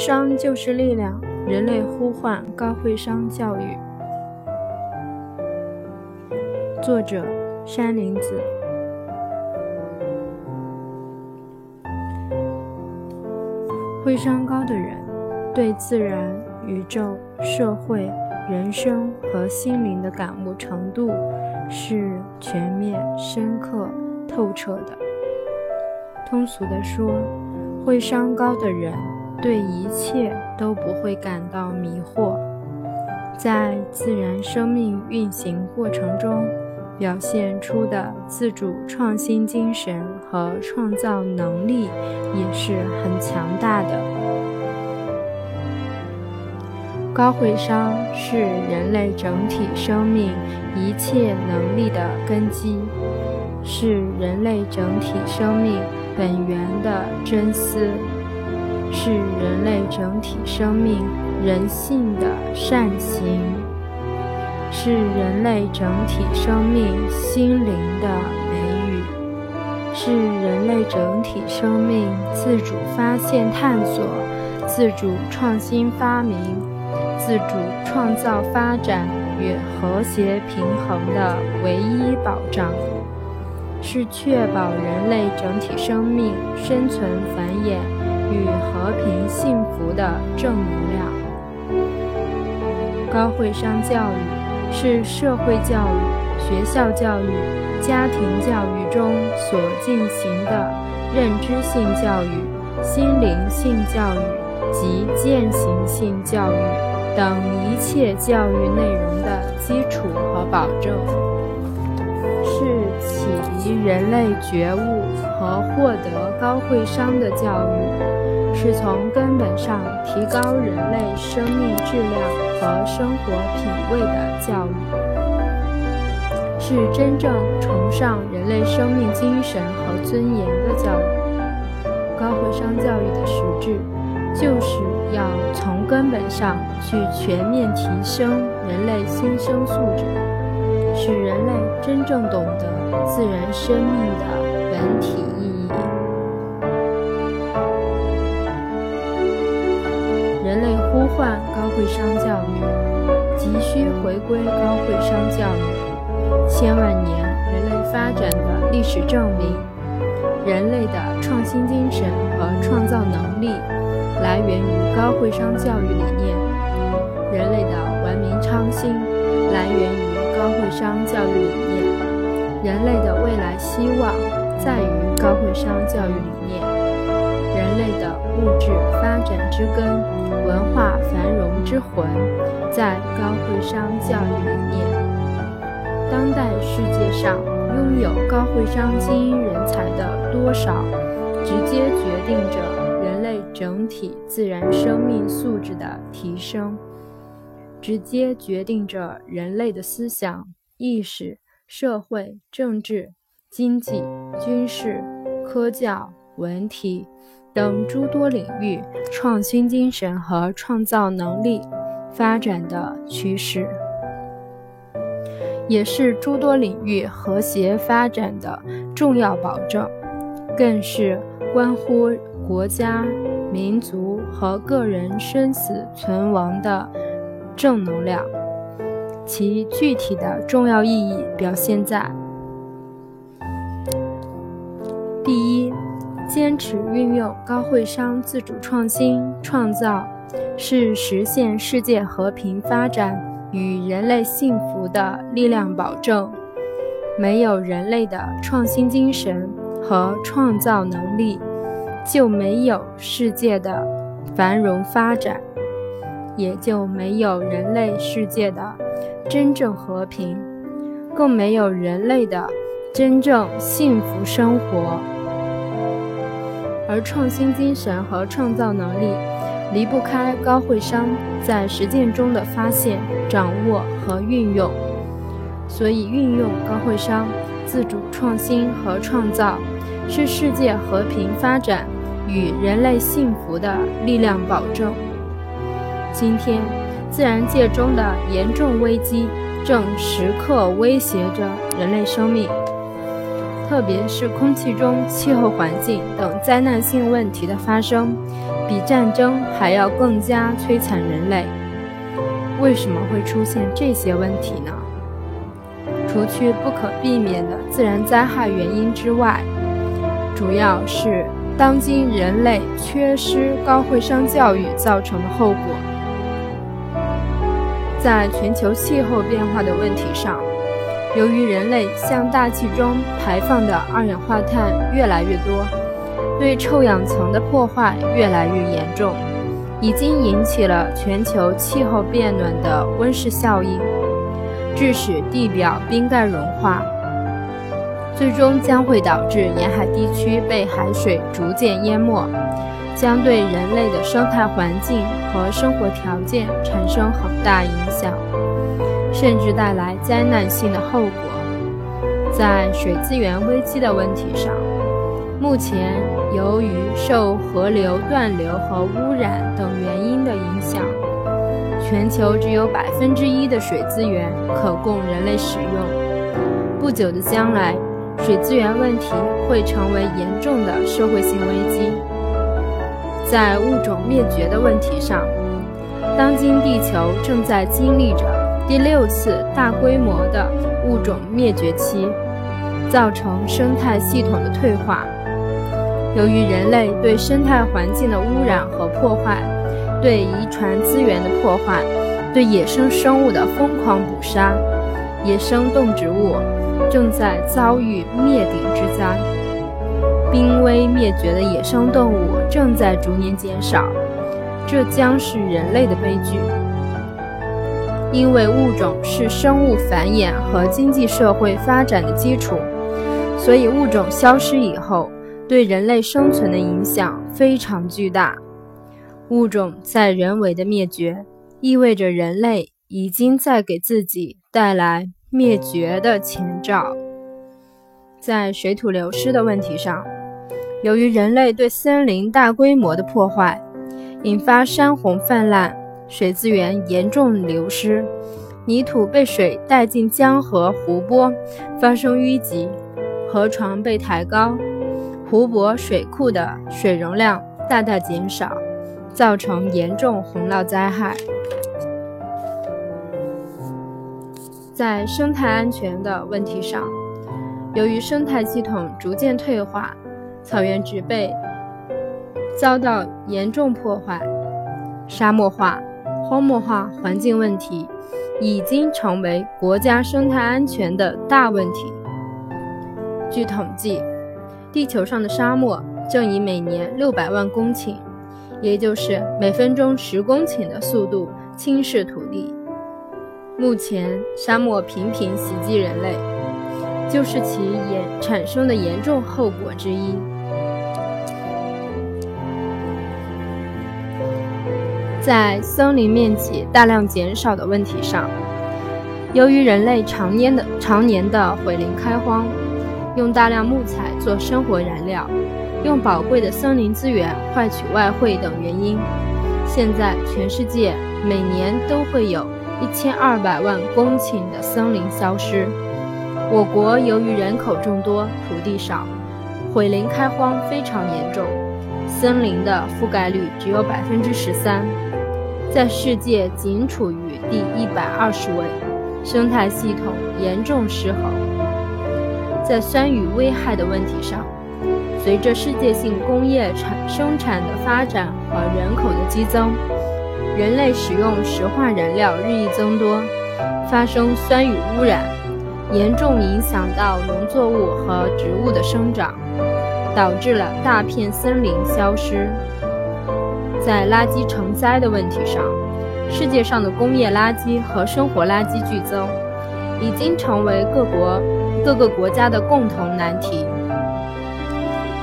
商就是力量，人类呼唤高会商教育。作者：山林子。会商高的人，对自然、宇宙、社会、人生和心灵的感悟程度是全面、深刻、透彻的。通俗地说，会商高的人对一切都不会感到迷惑，在自然生命运行过程中。表现出的自主创新精神和创造能力也是很强大的。高会商是人类整体生命一切能力的根基，是人类整体生命本源的真丝，是人类整体生命人性的善行。是人类整体生命心灵的美语，是人类整体生命自主发现探索、自主创新发明、自主创造发展与和谐平衡的唯一保障，是确保人类整体生命生存繁衍与和平幸福的正能量。高会商教育。是社会教育、学校教育、家庭教育中所进行的认知性教育、心灵性教育及践行性教育等一切教育内容的基础和保证，是启迪人类觉悟和获得高慧商的教育，是从根本上提高人类生命质量。和生活品味的教育，是真正崇尚人类生命精神和尊严的教育。高会商教育的实质，就是要从根本上去全面提升人类新生素质，使人类真正懂得自然生命的本体意义。人类呼唤。高会商教育急需回归高会商教育。千万年人类发展的历史证明，人类的创新精神和创造能力来源于高会商教育理念；人类的文明昌兴来源于高会商教育理念；人类的未来希望在于高会商教育理念；人类的物质发展之根、文化繁荣。之魂，在高会商教育理念。当代世界上拥有高会商精英人才的多少，直接决定着人类整体自然生命素质的提升，直接决定着人类的思想、意识、社会、政治、经济、军事、科教、文体。等诸多领域创新精神和创造能力发展的趋势，也是诸多领域和谐发展的重要保证，更是关乎国家、民族和个人生死存亡的正能量。其具体的重要意义表现在：第一。坚持运用高会商自主创新创造，是实现世界和平发展与人类幸福的力量保证。没有人类的创新精神和创造能力，就没有世界的繁荣发展，也就没有人类世界的真正和平，更没有人类的真正幸福生活。而创新精神和创造能力离不开高会商在实践中的发现、掌握和运用，所以运用高会商自主创新和创造，是世界和平发展与人类幸福的力量保证。今天，自然界中的严重危机正时刻威胁着人类生命。特别是空气中气候环境等灾难性问题的发生，比战争还要更加摧残人类。为什么会出现这些问题呢？除去不可避免的自然灾害原因之外，主要是当今人类缺失高会商教育造成的后果。在全球气候变化的问题上，由于人类向大气中排放的二氧化碳越来越多，对臭氧层的破坏越来越严重，已经引起了全球气候变暖的温室效应。致使地表冰盖融化，最终将会导致沿海地区被海水逐渐淹没，将对人类的生态环境和生活条件产生很大影响，甚至带来灾难性的后果。在水资源危机的问题上，目前由于受河流断流和污染等原因的影响。全球只有百分之一的水资源可供人类使用。不久的将来，水资源问题会成为严重的社会性危机。在物种灭绝的问题上，当今地球正在经历着第六次大规模的物种灭绝期，造成生态系统的退化。由于人类对生态环境的污染和破坏。对遗传资源的破坏，对野生生物的疯狂捕杀，野生动植物正在遭遇灭顶之灾，濒危灭绝的野生动物正在逐年减少，这将是人类的悲剧。因为物种是生物繁衍和经济社会发展的基础，所以物种消失以后，对人类生存的影响非常巨大。物种在人为的灭绝，意味着人类已经在给自己带来灭绝的前兆。在水土流失的问题上，由于人类对森林大规模的破坏，引发山洪泛滥，水资源严重流失，泥土被水带进江河湖泊，发生淤积，河床被抬高，湖泊水库的水容量大大减少。造成严重洪涝灾害。在生态安全的问题上，由于生态系统逐渐退化，草原植被遭到严重破坏，沙漠化、荒漠化环境问题已经成为国家生态安全的大问题。据统计，地球上的沙漠正以每年六百万公顷。也就是每分钟十公顷的速度侵蚀土地。目前，沙漠频频袭击人类，就是其严产生的严重后果之一。在森林面积大量减少的问题上，由于人类常年的常年的毁林开荒，用大量木材做生活燃料。用宝贵的森林资源换取外汇等原因，现在全世界每年都会有一千二百万公顷的森林消失。我国由于人口众多、土地少，毁林开荒非常严重，森林的覆盖率只有百分之十三，在世界仅处于第一百二十位，生态系统严重失衡。在酸雨危害的问题上。随着世界性工业产生产的发展和人口的激增，人类使用石化燃料日益增多，发生酸雨污染，严重影响到农作物和植物的生长，导致了大片森林消失。在垃圾成灾的问题上，世界上的工业垃圾和生活垃圾剧增，已经成为各国各个国家的共同难题。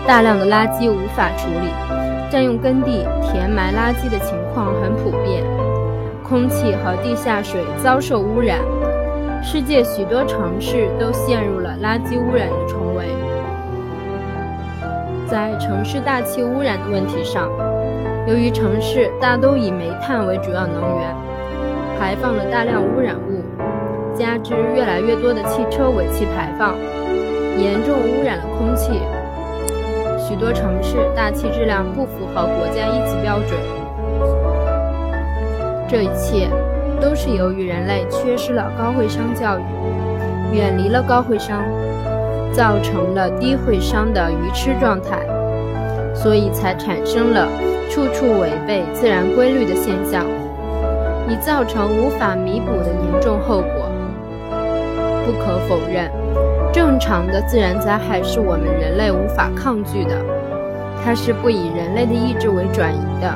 大量的垃圾无法处理，占用耕地、填埋垃圾的情况很普遍，空气和地下水遭受污染，世界许多城市都陷入了垃圾污染的重围。在城市大气污染的问题上，由于城市大都以煤炭为主要能源，排放了大量污染物，加之越来越多的汽车尾气排放。严重污染了空气。许多城市大气质量不符合国家一级标准。这一切都是由于人类缺失了高会商教育，远离了高会商，造成了低会商的愚痴状态，所以才产生了处处违背自然规律的现象，已造成无法弥补的严重后果。不可否认。正常的自然灾害是我们人类无法抗拒的，它是不以人类的意志为转移的。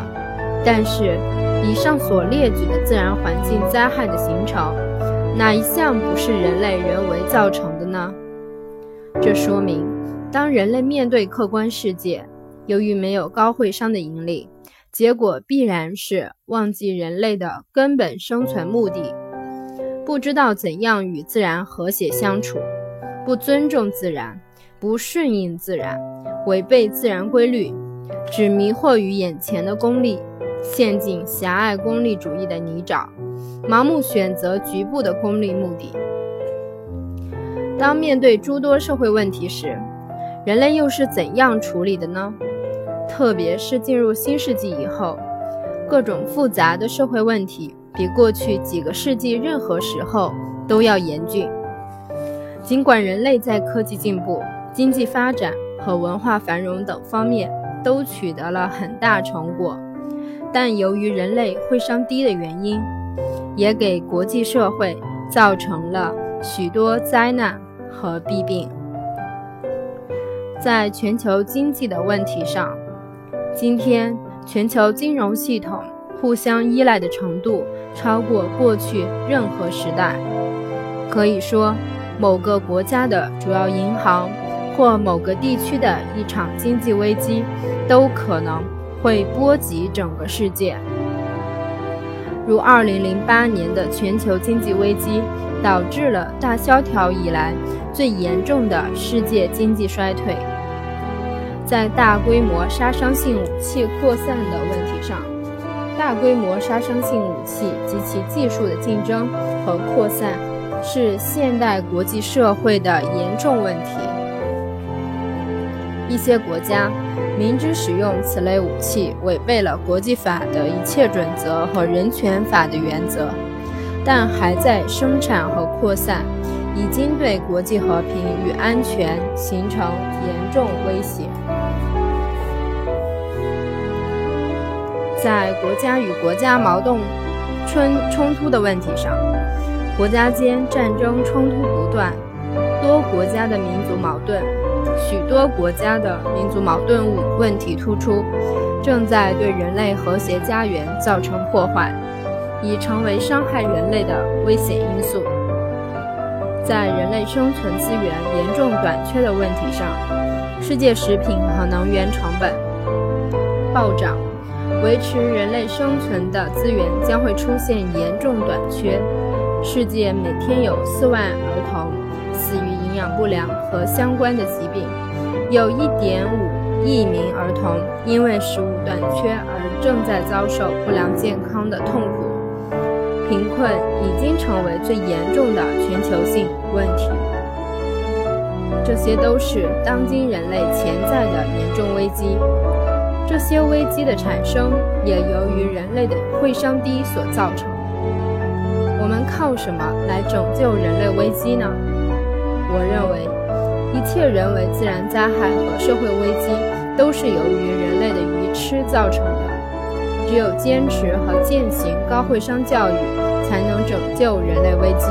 但是，以上所列举的自然环境灾害的形成，哪一项不是人类人为造成的呢？这说明，当人类面对客观世界，由于没有高会商的引领，结果必然是忘记人类的根本生存目的，不知道怎样与自然和谐相处。不尊重自然，不顺应自然，违背自然规律，只迷惑于眼前的功利，陷进狭隘功利主义的泥沼，盲目选择局部的功利目的。当面对诸多社会问题时，人类又是怎样处理的呢？特别是进入新世纪以后，各种复杂的社会问题比过去几个世纪任何时候都要严峻。尽管人类在科技进步、经济发展和文化繁荣等方面都取得了很大成果，但由于人类会商低的原因，也给国际社会造成了许多灾难和弊病。在全球经济的问题上，今天全球金融系统互相依赖的程度超过过去任何时代，可以说。某个国家的主要银行或某个地区的一场经济危机，都可能会波及整个世界。如2008年的全球经济危机，导致了大萧条以来最严重的世界经济衰退。在大规模杀伤性武器扩散的问题上，大规模杀伤性武器及其技术的竞争和扩散。是现代国际社会的严重问题。一些国家明知使用此类武器违背了国际法的一切准则和人权法的原则，但还在生产和扩散，已经对国际和平与安全形成严重威胁。在国家与国家矛盾、冲冲突的问题上。国家间战争冲突不断，多国家的民族矛盾，许多国家的民族矛盾问题突出，正在对人类和谐家园造成破坏，已成为伤害人类的危险因素。在人类生存资源严重短缺的问题上，世界食品和能源成本暴涨，维持人类生存的资源将会出现严重短缺。世界每天有四万儿童死于营养不良和相关的疾病，有一点五亿名儿童因为食物短缺而正在遭受不良健康的痛苦。贫困已经成为最严重的全球性问题。这些都是当今人类潜在的严重危机。这些危机的产生也由于人类的会商低所造成。我们靠什么来拯救人类危机呢？我认为，一切人为自然灾害和社会危机都是由于人类的愚痴造成的。只有坚持和践行高会商教育，才能拯救人类危机。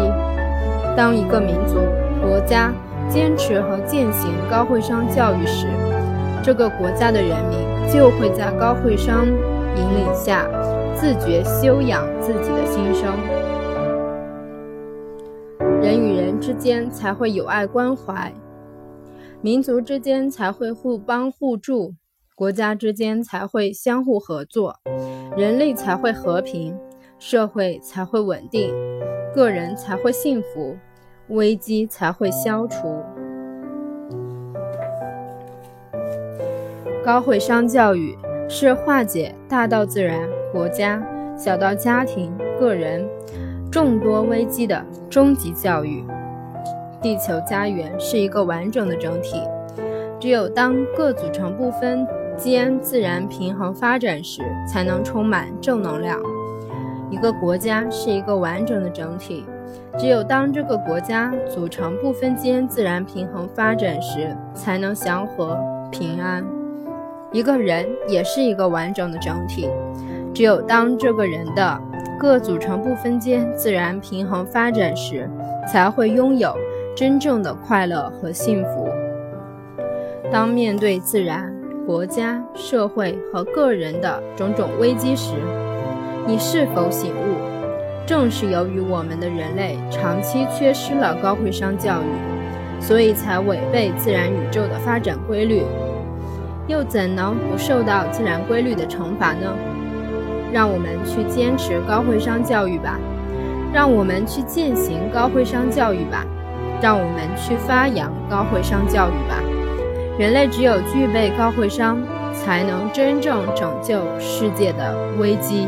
当一个民族、国家坚持和践行高会商教育时，这个国家的人民就会在高慧商引领下，自觉修养自己的心声。人与人之间才会有爱关怀，民族之间才会互帮互助，国家之间才会相互合作，人类才会和平，社会才会稳定，个人才会幸福，危机才会消除。高会商教育是化解大到自然、国家，小到家庭、个人众多危机的终极教育。地球家园是一个完整的整体。只有当各组成部分间自然平衡发展时，才能充满正能量。一个国家是一个完整的整体。只有当这个国家组成部分间自然平衡发展时，才能祥和平安。一个人也是一个完整的整体。只有当这个人的各组成部分间自然平衡发展时，才会拥有真正的快乐和幸福。当面对自然、国家、社会和个人的种种危机时，你是否醒悟？正是由于我们的人类长期缺失了高会商教育，所以才违背自然宇宙的发展规律，又怎能不受到自然规律的惩罚呢？让我们去坚持高会商教育吧，让我们去践行高会商教育吧，让我们去发扬高会商教育吧。人类只有具备高会商，才能真正拯救世界的危机。